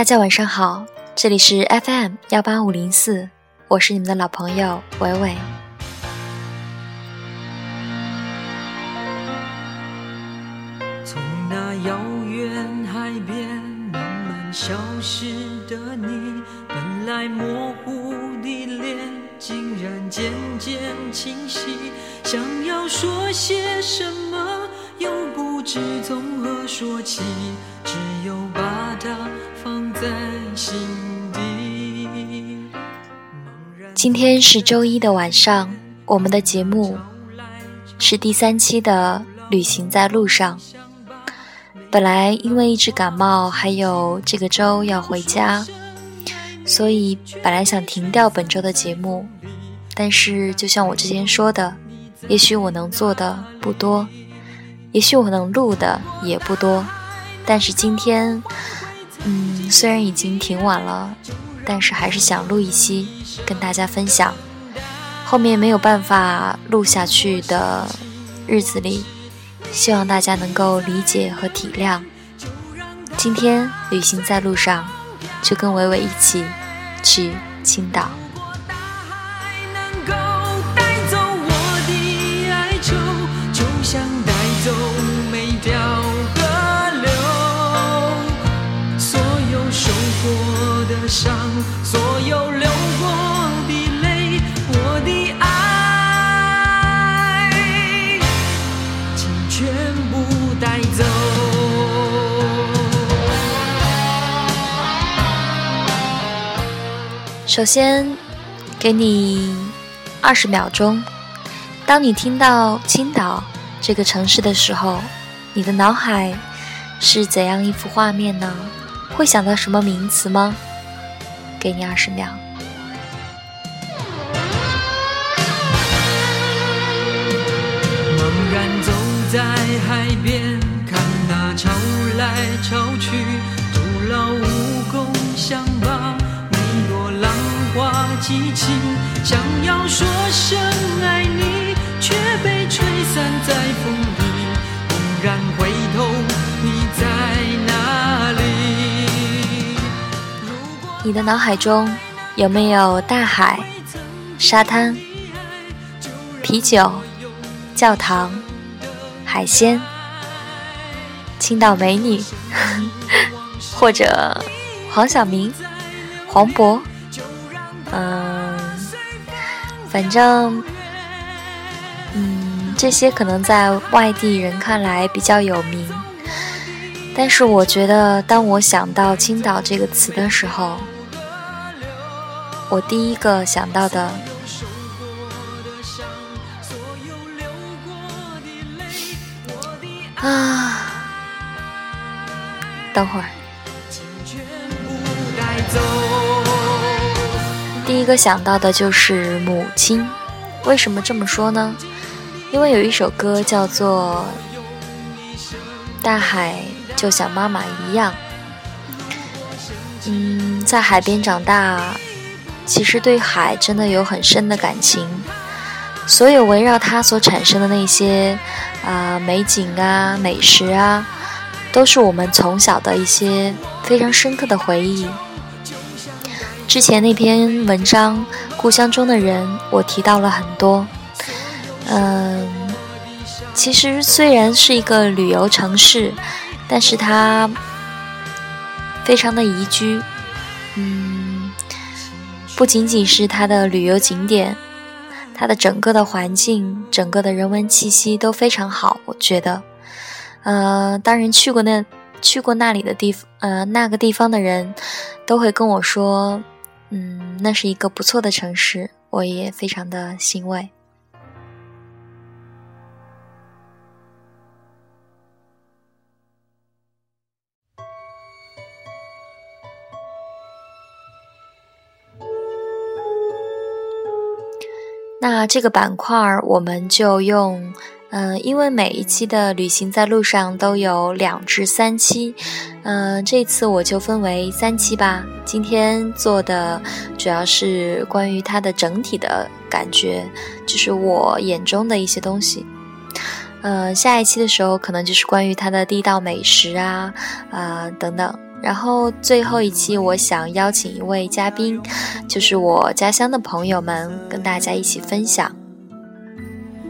大家晚上好，这里是 FM 幺八五零四，我是你们的老朋友伟伟。从那遥远海边慢慢消失的你，本来模糊的脸，竟然渐渐清晰。想要说些什么，又不知从何说起，只有把它放在心底。今天是周一的晚上，我们的节目是第三期的《旅行在路上》。本来因为一直感冒，还有这个周要回家，所以本来想停掉本周的节目。但是就像我之前说的，也许我能做的不多，也许我能录的也不多。但是今天，嗯，虽然已经挺晚了，但是还是想录一期跟大家分享。后面没有办法录下去的日子里。希望大家能够理解和体谅。今天旅行在路上，就跟伟伟一起去青岛。首先，给你二十秒钟。当你听到青岛这个城市的时候，你的脑海是怎样一幅画面呢？会想到什么名词吗？给你二十秒。茫然走在海边，看那潮来潮去，徒劳无功，想把。花激情，想要说声爱你，却被吹散在风里。猛然回头，你在哪里？你的脑海中有没有大海、沙滩、啤酒、教堂、海鲜、青岛美女，或者黄晓明、黄渤？嗯，反正，嗯，这些可能在外地人看来比较有名，但是我觉得，当我想到青岛这个词的时候，我第一个想到的啊，等会儿。第一个想到的就是母亲，为什么这么说呢？因为有一首歌叫做《大海就像妈妈一样》。嗯，在海边长大，其实对海真的有很深的感情。所有围绕它所产生的那些啊美景啊、美食啊，都是我们从小的一些非常深刻的回忆。之前那篇文章《故乡中的人》，我提到了很多。嗯，其实虽然是一个旅游城市，但是它非常的宜居。嗯，不仅仅是它的旅游景点，它的整个的环境、整个的人文气息都非常好。我觉得，呃，当然去过那去过那里的地方，呃，那个地方的人都会跟我说。嗯，那是一个不错的城市，我也非常的欣慰。那这个板块儿，我们就用。嗯，因为每一期的旅行在路上都有两至三期，嗯，这次我就分为三期吧。今天做的主要是关于它的整体的感觉，就是我眼中的一些东西。嗯，下一期的时候可能就是关于它的地道美食啊，啊等等。然后最后一期，我想邀请一位嘉宾，就是我家乡的朋友们，跟大家一起分享。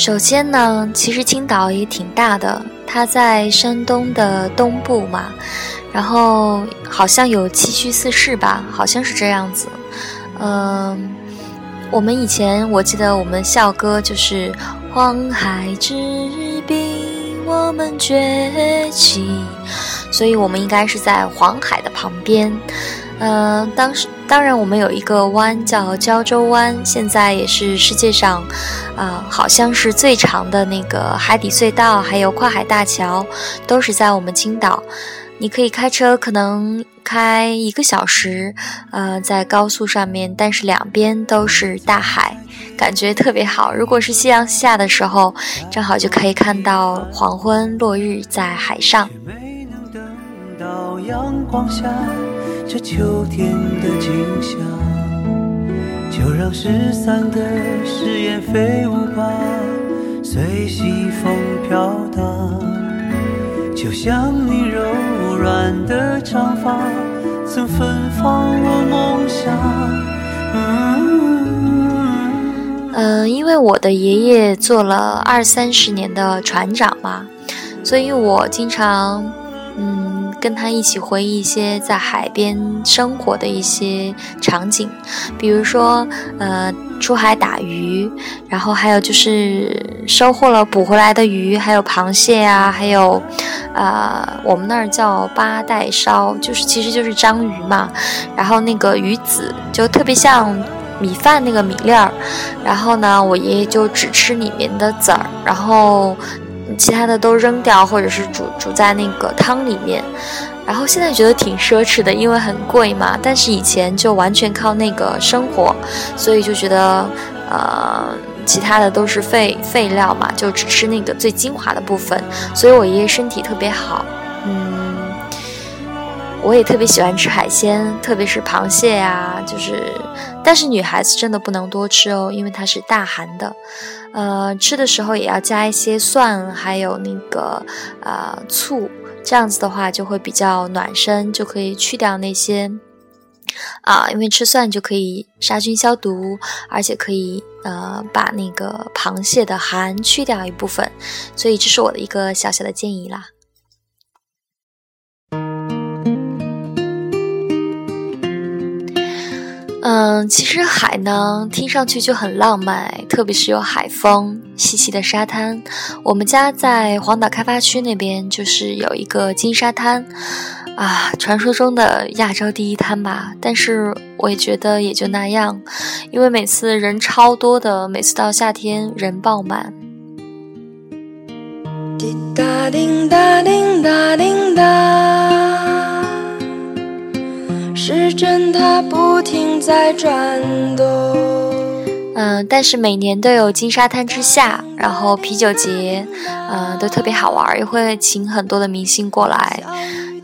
首先呢，其实青岛也挺大的，它在山东的东部嘛，然后好像有七区四市吧，好像是这样子。嗯，我们以前我记得我们校歌就是“黄海之滨，我们崛起”，所以我们应该是在黄海的旁边。嗯，当时。当然，我们有一个湾叫胶州湾，现在也是世界上，啊，好像是最长的那个海底隧道，还有跨海大桥，都是在我们青岛。你可以开车，可能开一个小时，呃，在高速上面，但是两边都是大海，感觉特别好。如果是夕阳下的时候，正好就可以看到黄昏落日在海上。没能等到阳光下这秋天的景象，就让失散的誓言飞舞吧，随西风飘荡。就像你柔软的长发，曾芬芳我梦想。嗯，因为我的爷爷做了二三十年的船长嘛，所以我经常，跟他一起回忆一些在海边生活的一些场景，比如说，呃，出海打鱼，然后还有就是收获了捕回来的鱼，还有螃蟹啊，还有，呃，我们那儿叫八带烧，就是其实就是章鱼嘛，然后那个鱼籽就特别像米饭那个米粒儿，然后呢，我爷爷就只吃里面的籽儿，然后。其他的都扔掉，或者是煮煮在那个汤里面，然后现在觉得挺奢侈的，因为很贵嘛。但是以前就完全靠那个生活，所以就觉得，呃，其他的都是废废料嘛，就只吃那个最精华的部分。所以我爷爷身体特别好，我也特别喜欢吃海鲜，特别是螃蟹呀，就是，但是女孩子真的不能多吃哦，因为它是大寒的。呃，吃的时候也要加一些蒜，还有那个呃醋，这样子的话就会比较暖身，就可以去掉那些啊，因为吃蒜就可以杀菌消毒，而且可以呃把那个螃蟹的寒去掉一部分，所以这是我的一个小小的建议啦。嗯，其实海呢，听上去就很浪漫，特别是有海风、细细的沙滩。我们家在黄岛开发区那边，就是有一个金沙滩，啊，传说中的亚洲第一滩吧。但是我也觉得也就那样，因为每次人超多的，每次到夏天人爆满。滴答滴答滴答滴在转动。嗯，但是每年都有金沙滩之夏，然后啤酒节，嗯，都特别好玩，也会请很多的明星过来。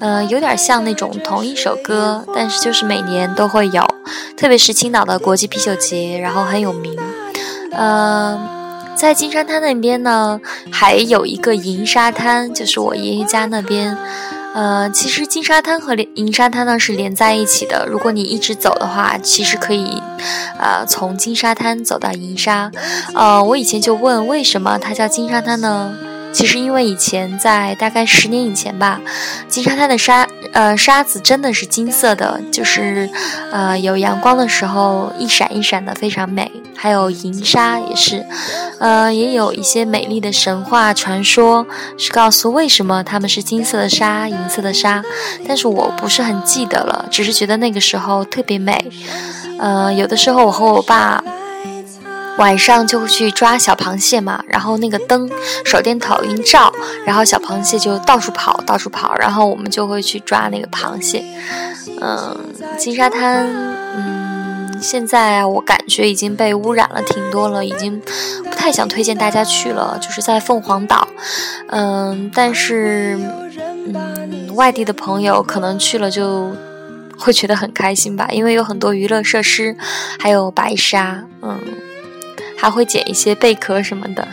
嗯，有点像那种同一首歌，但是就是每年都会有，特别是青岛的国际啤酒节，然后很有名。嗯，在金沙滩那边呢，还有一个银沙滩，就是我爷爷家那边。呃，其实金沙滩和连银沙滩呢是连在一起的。如果你一直走的话，其实可以，呃，从金沙滩走到银沙。呃，我以前就问，为什么它叫金沙滩呢？其实因为以前在大概十年以前吧，金沙滩的沙呃沙子真的是金色的，就是呃有阳光的时候一闪一闪的非常美。还有银沙也是，呃也有一些美丽的神话传说是告诉为什么它们是金色的沙、银色的沙，但是我不是很记得了，只是觉得那个时候特别美。呃有的时候我和我爸。晚上就会去抓小螃蟹嘛，然后那个灯手电筒一照，然后小螃蟹就到处跑，到处跑，然后我们就会去抓那个螃蟹。嗯，金沙滩，嗯，现在我感觉已经被污染了挺多了，已经不太想推荐大家去了。就是在凤凰岛，嗯，但是，嗯，外地的朋友可能去了就会觉得很开心吧，因为有很多娱乐设施，还有白沙，嗯。还会捡一些贝壳什么的。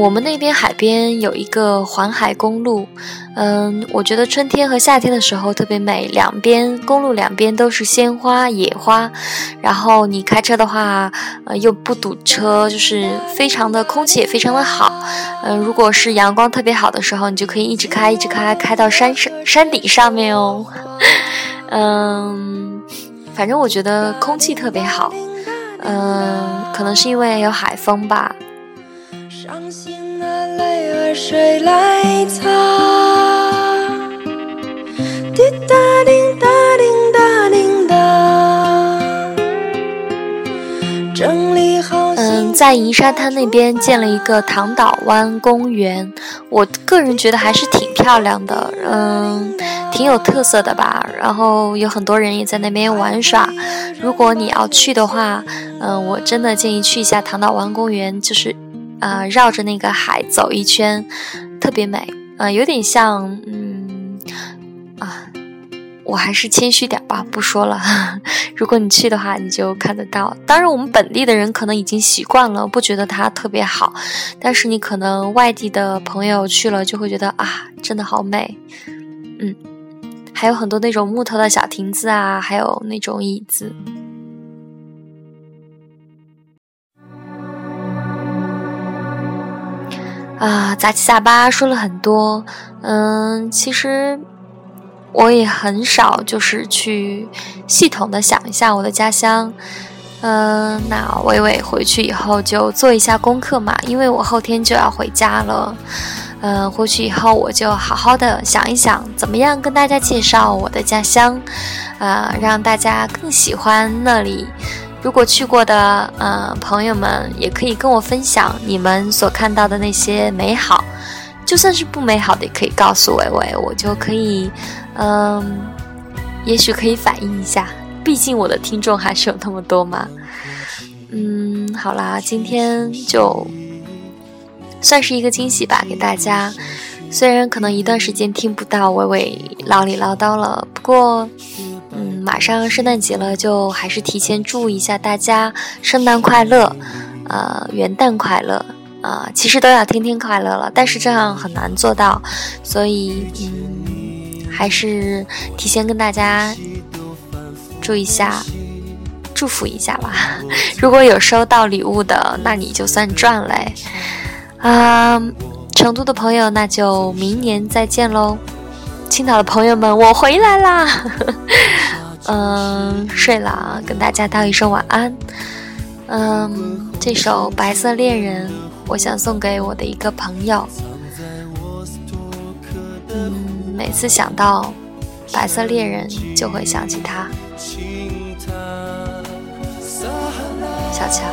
我们那边海边有一个环海公路。嗯，我觉得春天和夏天的时候特别美，两边公路两边都是鲜花、野花，然后你开车的话，呃，又不堵车，就是非常的空气也非常的好。嗯，如果是阳光特别好的时候，你就可以一直开，一直开，开到山上山顶上面哦。嗯，反正我觉得空气特别好。嗯，可能是因为有海风吧。伤心泪儿谁来擦？滴答滴答滴答滴答。嗯，在银沙滩那边建了一个唐岛湾公园，我个人觉得还是挺漂亮的，嗯，挺有特色的吧。然后有很多人也在那边玩耍。如果你要去的话，嗯，我真的建议去一下唐岛湾公园，就是。啊，绕着那个海走一圈，特别美。啊，有点像，嗯，啊，我还是谦虚点吧，不说了。如果你去的话，你就看得到。当然，我们本地的人可能已经习惯了，不觉得它特别好。但是你可能外地的朋友去了，就会觉得啊，真的好美。嗯，还有很多那种木头的小亭子啊，还有那种椅子。啊，杂七杂八说了很多，嗯，其实我也很少就是去系统的想一下我的家乡，嗯，那伟伟回去以后就做一下功课嘛，因为我后天就要回家了，嗯，回去以后我就好好的想一想，怎么样跟大家介绍我的家乡，呃，让大家更喜欢那里。如果去过的呃朋友们，也可以跟我分享你们所看到的那些美好，就算是不美好的，也可以告诉伟伟，我就可以，嗯，也许可以反映一下，毕竟我的听众还是有那么多嘛。嗯，好啦，今天就算是一个惊喜吧，给大家。虽然可能一段时间听不到伟伟唠里唠叨了，不过。嗯马上圣诞节了，就还是提前祝一下大家圣诞快乐，呃，元旦快乐，啊，其实都要天天快乐了，但是这样很难做到，所以嗯，还是提前跟大家祝一下，祝福一下吧。如果有收到礼物的，那你就算赚嘞。啊，成都的朋友，那就明年再见喽。青岛的朋友们，我回来啦！嗯，睡了啊，跟大家道一声晚安。嗯，这首《白色恋人》，我想送给我的一个朋友。嗯，每次想到《白色恋人》，就会想起他。小乔，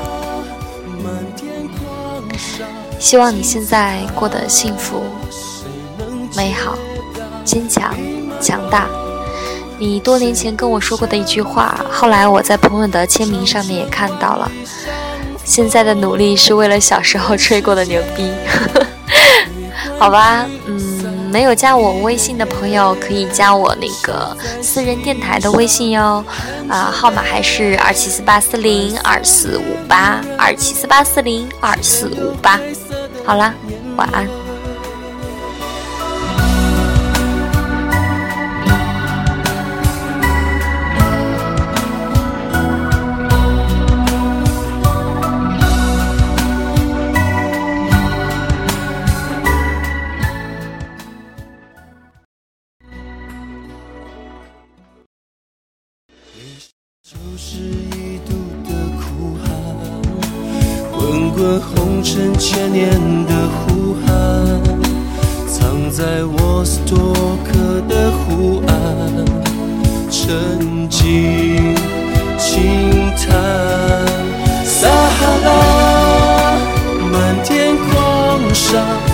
希望你现在过得幸福、美好。坚强、强大。你多年前跟我说过的一句话，后来我在朋友的签名上面也看到了。现在的努力是为了小时候吹过的牛逼，好吧？嗯。没有加我微信的朋友，可以加我那个私人电台的微信哟，啊，号码还是二七四八四零二四五八，二七四八四零二四五八。好了，晚安。是一肚的哭喊，滚滚红尘千年的呼喊，藏在沃斯托克的湖岸，沉静轻叹，撒哈拉，漫天狂沙。